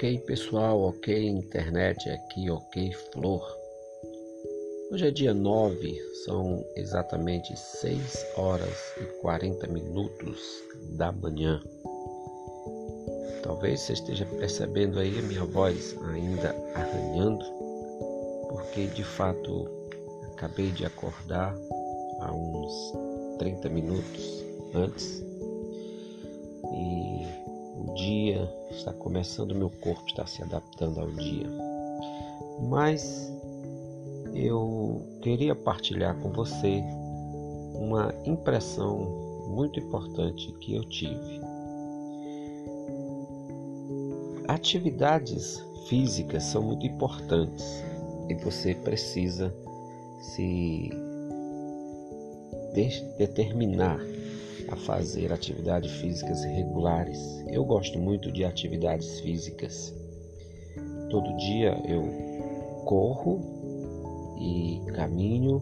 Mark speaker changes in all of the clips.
Speaker 1: Ok, pessoal, ok, internet, aqui, ok, flor. Hoje é dia 9, são exatamente 6 horas e 40 minutos da manhã. Talvez você esteja percebendo aí a minha voz ainda arranhando, porque de fato acabei de acordar há uns 30 minutos antes dia está começando, meu corpo está se adaptando ao dia. Mas eu queria partilhar com você uma impressão muito importante que eu tive. Atividades físicas são muito importantes e você precisa se determinar a fazer atividades físicas regulares. Eu gosto muito de atividades físicas. Todo dia eu corro e caminho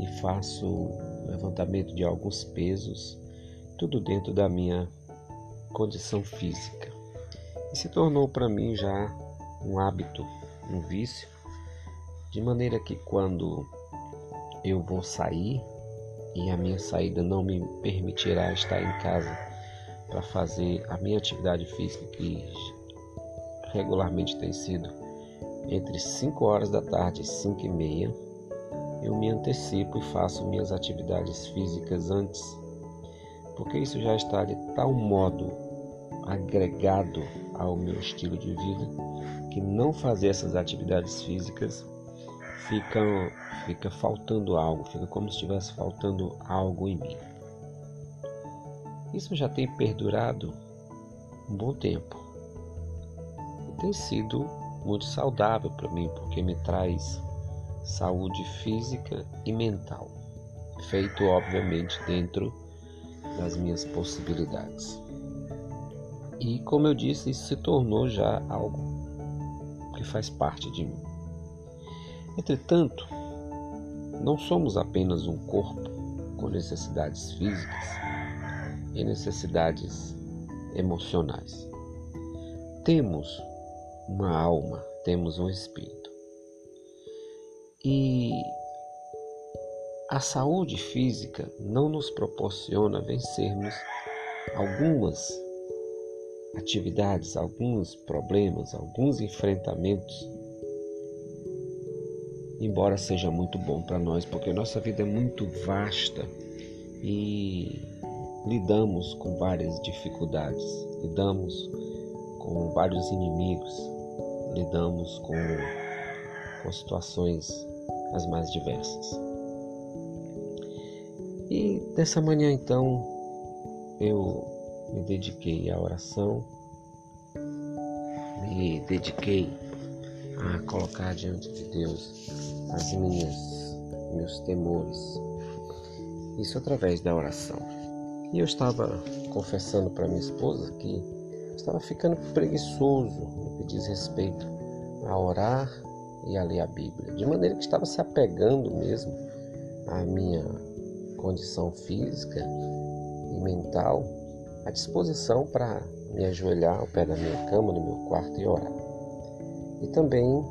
Speaker 1: e faço levantamento de alguns pesos, tudo dentro da minha condição física. E se tornou para mim já um hábito, um vício, de maneira que quando eu vou sair e a minha saída não me permitirá estar em casa para fazer a minha atividade física que regularmente tem sido entre 5 horas da tarde e 5 e meia, eu me antecipo e faço minhas atividades físicas antes, porque isso já está de tal modo agregado ao meu estilo de vida que não fazer essas atividades físicas fica, fica faltando algo, fica como se estivesse faltando algo em mim. Isso já tem perdurado um bom tempo. E tem sido muito saudável para mim, porque me traz saúde física e mental, feito obviamente dentro das minhas possibilidades. E como eu disse, isso se tornou já algo que faz parte de mim. Entretanto, não somos apenas um corpo com necessidades físicas e necessidades emocionais. Temos uma alma, temos um espírito. E a saúde física não nos proporciona vencermos algumas atividades, alguns problemas, alguns enfrentamentos embora seja muito bom para nós, porque nossa vida é muito vasta e lidamos com várias dificuldades, lidamos com vários inimigos, lidamos com, com situações as mais diversas. E dessa manhã então eu me dediquei à oração, me dediquei a colocar diante de Deus as minhas meus temores. Isso através da oração. E eu estava confessando para minha esposa que estava ficando preguiçoso no que diz respeito a orar e a ler a Bíblia, de maneira que estava se apegando mesmo à minha condição física e mental, à disposição para me ajoelhar ao pé da minha cama no meu quarto e orar e também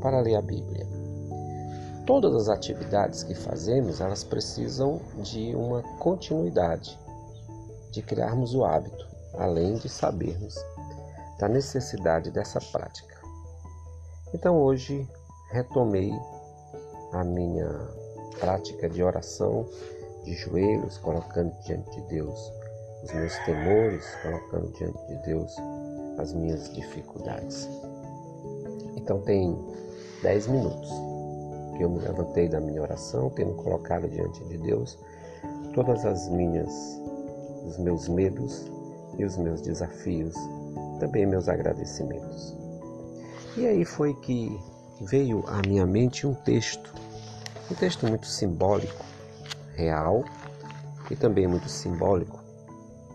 Speaker 1: para ler a Bíblia. Todas as atividades que fazemos, elas precisam de uma continuidade, de criarmos o hábito, além de sabermos da necessidade dessa prática. Então hoje retomei a minha prática de oração de joelhos, colocando diante de Deus os meus temores, colocando diante de Deus as minhas dificuldades. Então tem 10 minutos que eu me levantei da minha oração, tendo colocado diante de Deus todas as minhas os meus medos e os meus desafios, também meus agradecimentos. E aí foi que veio à minha mente um texto, um texto muito simbólico, real e também muito simbólico,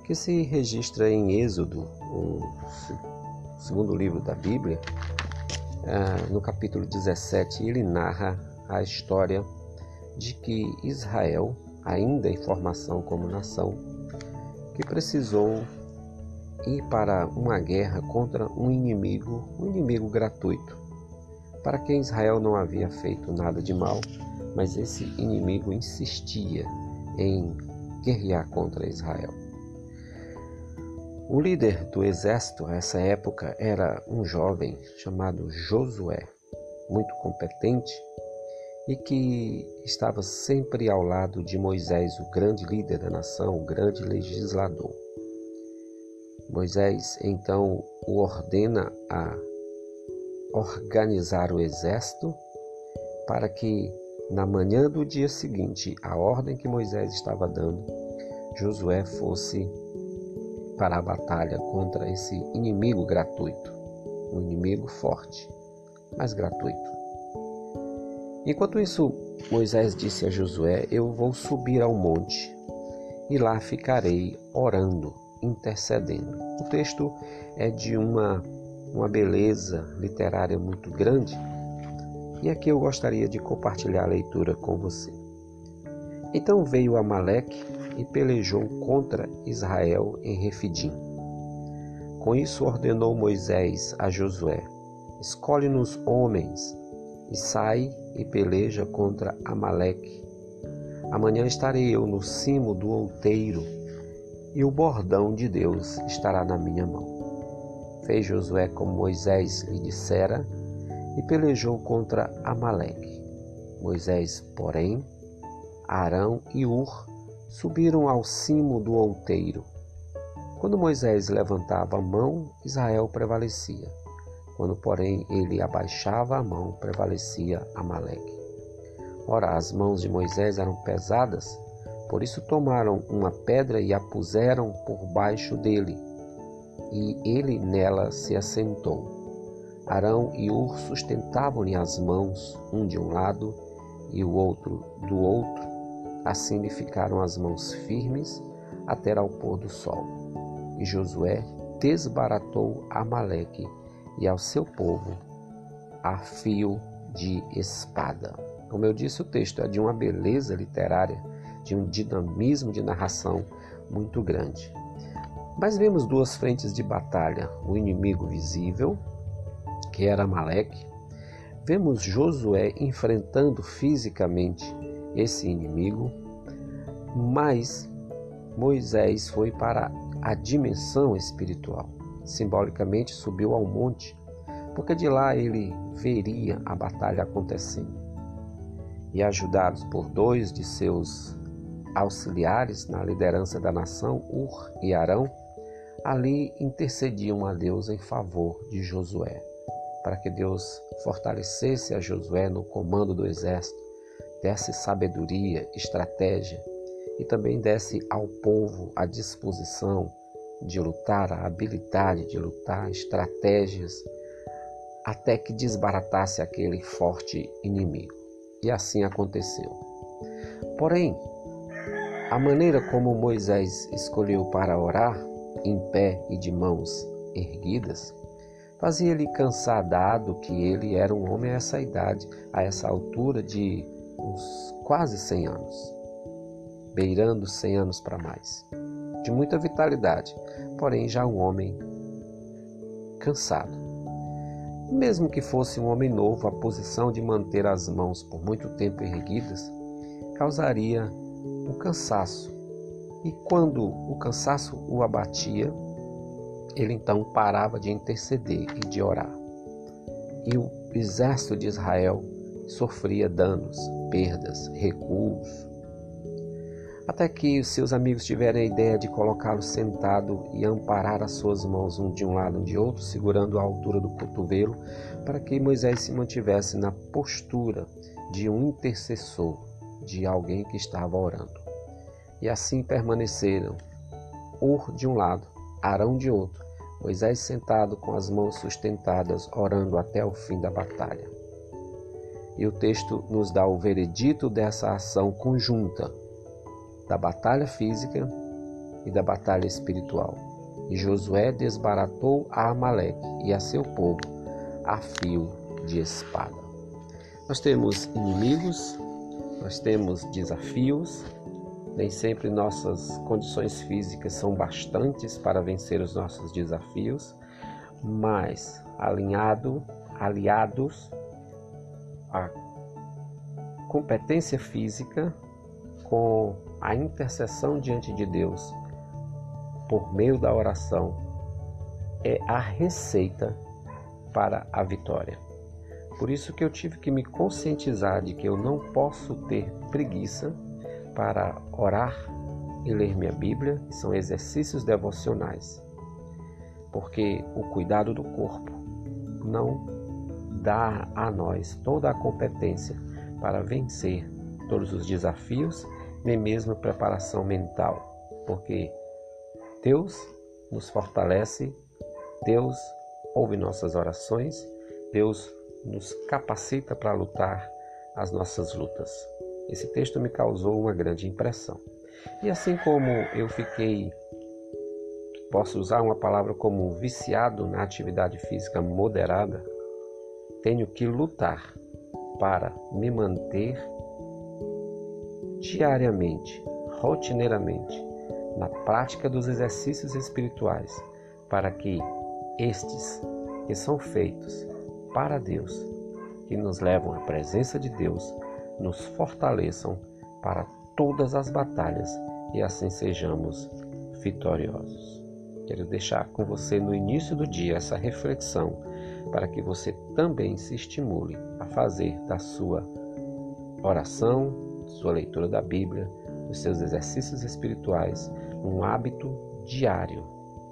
Speaker 1: que se registra em Êxodo, o segundo livro da Bíblia, no capítulo 17, ele narra a história de que Israel, ainda em formação como nação, que precisou ir para uma guerra contra um inimigo, um inimigo gratuito, para quem Israel não havia feito nada de mal, mas esse inimigo insistia em guerrear contra Israel. O líder do exército nessa época era um jovem chamado Josué, muito competente e que estava sempre ao lado de Moisés, o grande líder da nação, o grande legislador. Moisés então o ordena a organizar o exército para que na manhã do dia seguinte, a ordem que Moisés estava dando, Josué fosse para a batalha contra esse inimigo gratuito, um inimigo forte, mas gratuito. Enquanto isso, Moisés disse a Josué: Eu vou subir ao monte e lá ficarei orando, intercedendo. O texto é de uma, uma beleza literária muito grande e aqui eu gostaria de compartilhar a leitura com você. Então veio Amaleque e pelejou contra Israel em Refidim. Com isso ordenou Moisés a Josué: Escolhe-nos homens e sai e peleja contra Amaleque. Amanhã estarei eu no cimo do outeiro e o bordão de Deus estará na minha mão. Fez Josué como Moisés lhe dissera e pelejou contra Amaleque. Moisés, porém, Arão e Ur subiram ao cimo do outeiro. Quando Moisés levantava a mão, Israel prevalecia. Quando, porém, ele abaixava a mão, prevalecia Amaleque. Ora, as mãos de Moisés eram pesadas, por isso tomaram uma pedra e a puseram por baixo dele, e ele nela se assentou. Arão e Ur sustentavam-lhe as mãos, um de um lado e o outro do outro, assim lhe ficaram as mãos firmes até ao pôr do sol. E Josué desbaratou Amaleque e ao seu povo a fio de espada. Como eu disse, o texto é de uma beleza literária, de um dinamismo de narração muito grande. Mas vemos duas frentes de batalha: o inimigo visível que era Amaleque, vemos Josué enfrentando fisicamente esse inimigo, mas Moisés foi para a dimensão espiritual. Simbolicamente subiu ao monte, porque de lá ele veria a batalha acontecendo. E ajudados por dois de seus auxiliares na liderança da nação, Ur e Arão, ali intercediam a Deus em favor de Josué para que Deus fortalecesse a Josué no comando do exército, desse sabedoria, estratégia e também desse ao povo a disposição de lutar, a habilidade de lutar, estratégias, até que desbaratasse aquele forte inimigo. E assim aconteceu. Porém, a maneira como Moisés escolheu para orar, em pé e de mãos erguidas, Fazia-lhe cansar dado que ele era um homem a essa idade, a essa altura de uns quase 100 anos, beirando 100 anos para mais, de muita vitalidade, porém já um homem cansado. Mesmo que fosse um homem novo, a posição de manter as mãos por muito tempo erguidas causaria um cansaço. E quando o cansaço o abatia, ele então parava de interceder e de orar. E o exército de Israel sofria danos, perdas, recuos. Até que os seus amigos tiveram a ideia de colocá-lo sentado e amparar as suas mãos um de um lado e de outro, segurando a altura do cotovelo, para que Moisés se mantivesse na postura de um intercessor, de alguém que estava orando. E assim permaneceram, Ur de um lado, Arão de outro, Moisés sentado com as mãos sustentadas, orando até o fim da batalha. E o texto nos dá o veredito dessa ação conjunta da batalha física e da batalha espiritual. E Josué desbaratou a Amaleque e a seu povo a fio de espada. Nós temos inimigos, nós temos desafios, Nem sempre nossas condições físicas são bastantes para vencer os nossos desafios, mas alinhado, aliados à competência física com a intercessão diante de Deus por meio da oração é a receita para a vitória. Por isso que eu tive que me conscientizar de que eu não posso ter preguiça para orar e ler minha Bíblia, que são exercícios devocionais. Porque o cuidado do corpo não dá a nós toda a competência para vencer todos os desafios, nem mesmo preparação mental, porque Deus nos fortalece, Deus ouve nossas orações, Deus nos capacita para lutar as nossas lutas. Esse texto me causou uma grande impressão. E assim como eu fiquei, posso usar uma palavra como viciado na atividade física moderada, tenho que lutar para me manter diariamente, rotineiramente, na prática dos exercícios espirituais, para que estes que são feitos para Deus, que nos levam à presença de Deus, nos fortaleçam para todas as batalhas e assim sejamos vitoriosos. Quero deixar com você no início do dia essa reflexão para que você também se estimule a fazer da sua oração, sua leitura da Bíblia, dos seus exercícios espirituais um hábito diário,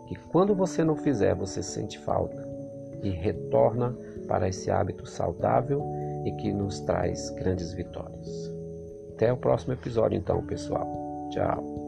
Speaker 1: que quando você não fizer, você sente falta e retorna para esse hábito saudável e que nos traz grandes vitórias. Até o próximo episódio, então, pessoal. Tchau.